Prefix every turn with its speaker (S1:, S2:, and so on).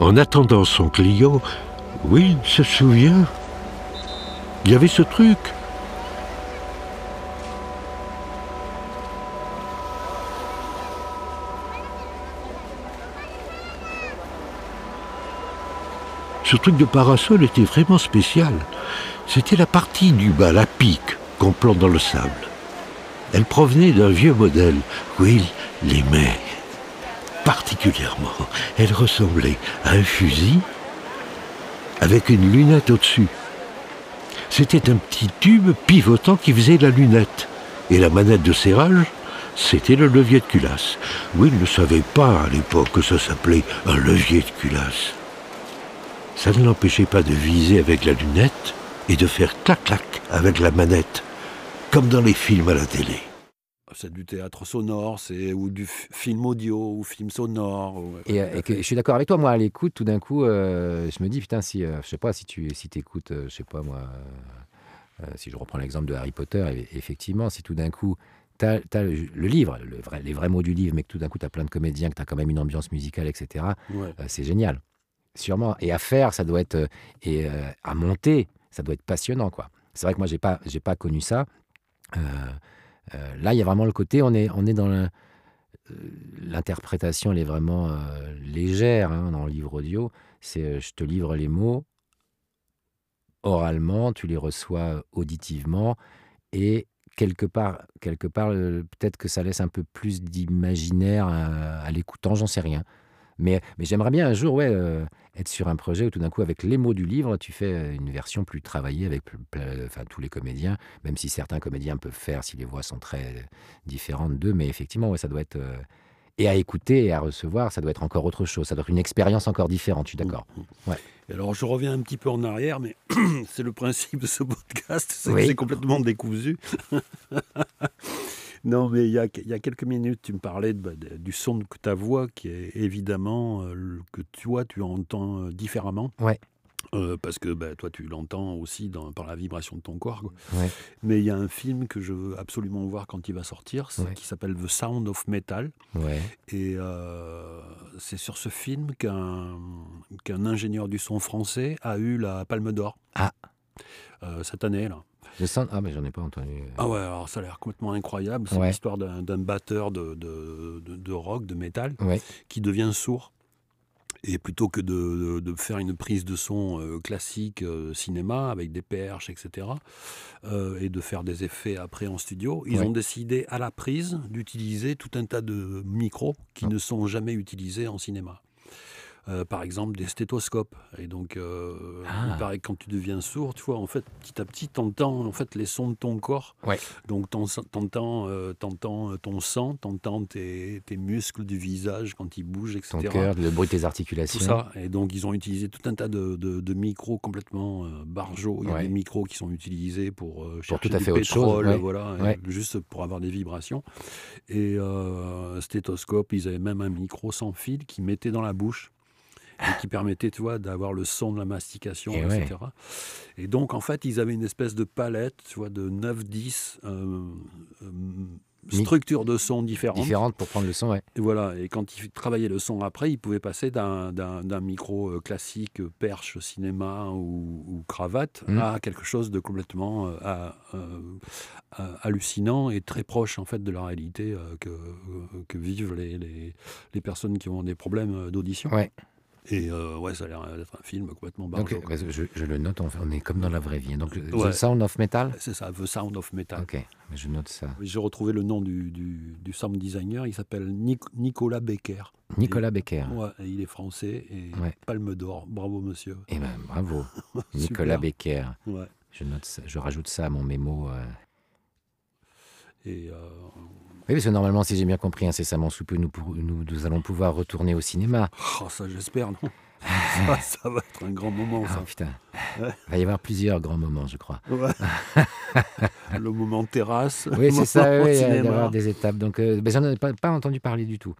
S1: En attendant son client, Will se souvient. Il y avait ce truc. Ce truc de parasol était vraiment spécial. C'était la partie du bas, la pique, qu'on plante dans le sable. Elle provenait d'un vieux modèle. Will l'aimait particulièrement. Elle ressemblait à un fusil avec une lunette au-dessus. C'était un petit tube pivotant qui faisait la lunette. Et la manette de serrage, c'était le levier de culasse. Will ne savait pas à l'époque que ça s'appelait un levier de culasse. Ça ne l'empêchait pas de viser avec la lunette et de faire clac-clac avec la manette, comme dans les films à la télé
S2: c'est du théâtre sonore, c'est ou du film audio ou film sonore.
S3: et, euh, je suis d'accord avec toi. Moi, à l'écoute, tout d'un coup, euh, je me dis putain, si euh, je sais pas si tu si écoutes, je sais pas moi, si je reprends l'exemple de Harry Potter, effectivement, si tout d'un coup tu as, le, livre, le vrai, les vrais mots du livre, mais que tout d'un coup tu as plein de comédiens, que tu as quand même une ambiance musicale, etc. c'est génial, sûrement. Et à faire, ça doit être et à monter, ça doit être passionnant, quoi. C'est vrai que moi j'ai pas j'ai pas connu ça. Euh, là, il y a vraiment le côté, on est, on est dans euh, l'interprétation, elle est vraiment euh, légère hein, dans le livre audio. C'est je te livre les mots oralement, tu les reçois auditivement et quelque part, quelque part peut-être que ça laisse un peu plus d'imaginaire à l'écoutant, j'en sais rien. Mais, j'aimerais bien un jour ouais, euh, être sur un projet où tout d'un coup, avec les mots du livre, tu fais euh, une version plus travaillée avec enfin, tous les comédiens, même si certains comédiens peuvent faire si les voix sont très différentes d'eux. Mais effectivement, ouais, ça doit être. Euh, et à écouter et à recevoir, ça doit être encore autre chose. Ça doit être une expérience encore différente, je suis d'accord. Mmh. Ouais.
S2: alors, je reviens un petit peu en arrière, mais c'est le principe de ce podcast, c'est complètement décousu. Non, mais il y a, quelques minutes, tu me parlais bah, du son de ta voix qui est évidemment euh, que toi, tu entends euh, différemment.
S3: Ouais.
S2: Euh, parce que bah, toi, tu l'entends aussi par la vibration de ton corps. Mais il y a un film que je veux absolument voir quand il va sortir, qui s'appelle The Sound of Metal.
S3: Ouais.
S2: Et c'est sur ce film qu'un qu'un ingénieur du son français a eu la Palme d'Or.
S3: Ah.
S2: cette année, là.
S3: Ah, mais j'en ai pas entendu.
S2: Ah ouais, alors ça a l'air complètement incroyable. C'est l'histoire d'un batteur de, de, de, rock, de métal, qui devient sourd. Et plutôt que de, de, faire une prise de son euh, classique euh, cinéma avec des perches, etc., euh, et de faire des effets après en studio, ils ont décidé à la prise d'utiliser tout un tas de micros qui ah. ne sont jamais utilisés en cinéma. Euh, par exemple des stéthoscopes. Et donc, euh, il ah. paraît que quand tu deviens sourd, tu vois, en fait, petit à petit, tu entends en fait, les sons de ton corps.
S3: Ouais.
S2: Donc, tu entends, euh, ton sang, tu entends tes, tes, muscles du visage quand ils bougent, etc.
S3: Ton cœur, le bruit de tes articulations.
S2: Tout ça. Et donc, ils ont utilisé tout un tas de, de, micros complètement barjots. Il y a des micros qui sont utilisés pour chercher
S3: tout à
S2: du
S3: fait
S2: pétrole,
S3: autre chose.
S2: voilà, juste pour avoir des vibrations. Et stéthoscope, ils avaient même un micro sans fil qui mettait dans la bouche qui permettait, tu vois, d'avoir le son de la mastication, et etc. Et donc, en fait, ils avaient une espèce de palette, tu vois, de 9-10 euh, euh, structures de son différentes.
S3: Différentes pour prendre le son, ouais.
S2: Et voilà, et quand ils travaillaient le son après, ils pouvaient passer d'un micro euh, classique, perche, cinéma ou, cravate, mmh. à quelque chose de complètement hallucinant et très proche, en fait, de la réalité que, que, vivent les, les, les, personnes qui ont des problèmes d'audition.
S3: Ouais.
S2: Et euh, ouais, ça a l'air d'être un film complètement barjo.
S3: Donc, je, je, le note, on est comme dans la vraie vie. Donc, The Sound of Metal?
S2: C'est ça, The Sound of Metal.
S3: Ok, je note ça.
S2: J'ai retrouvé le nom du, du, du sound designer, il s'appelle Nicolas Becker.
S3: Nicolas Becker.
S2: Ouais, il est français et Palme d'Or. Bravo, monsieur.
S3: Eh ben, bravo. Nicolas Becker. Ouais. Je, note ça, je rajoute ça à mon mémo. Euh.
S2: Et euh,
S3: oui, parce que normalement, si j'ai bien compris, incessamment sous peu, nous, nous, nous, allons pouvoir retourner au cinéma.
S2: Oh, ça, j'espère, non ça, va être un grand moment, ça.
S3: Ah, putain. Il va y avoir plusieurs grands moments, je crois.
S2: le moment terrasse.
S3: Oui, c'est ça, oui, il va y avoir des étapes. Donc, euh, ben, j'en ai pas, pas entendu parler du tout.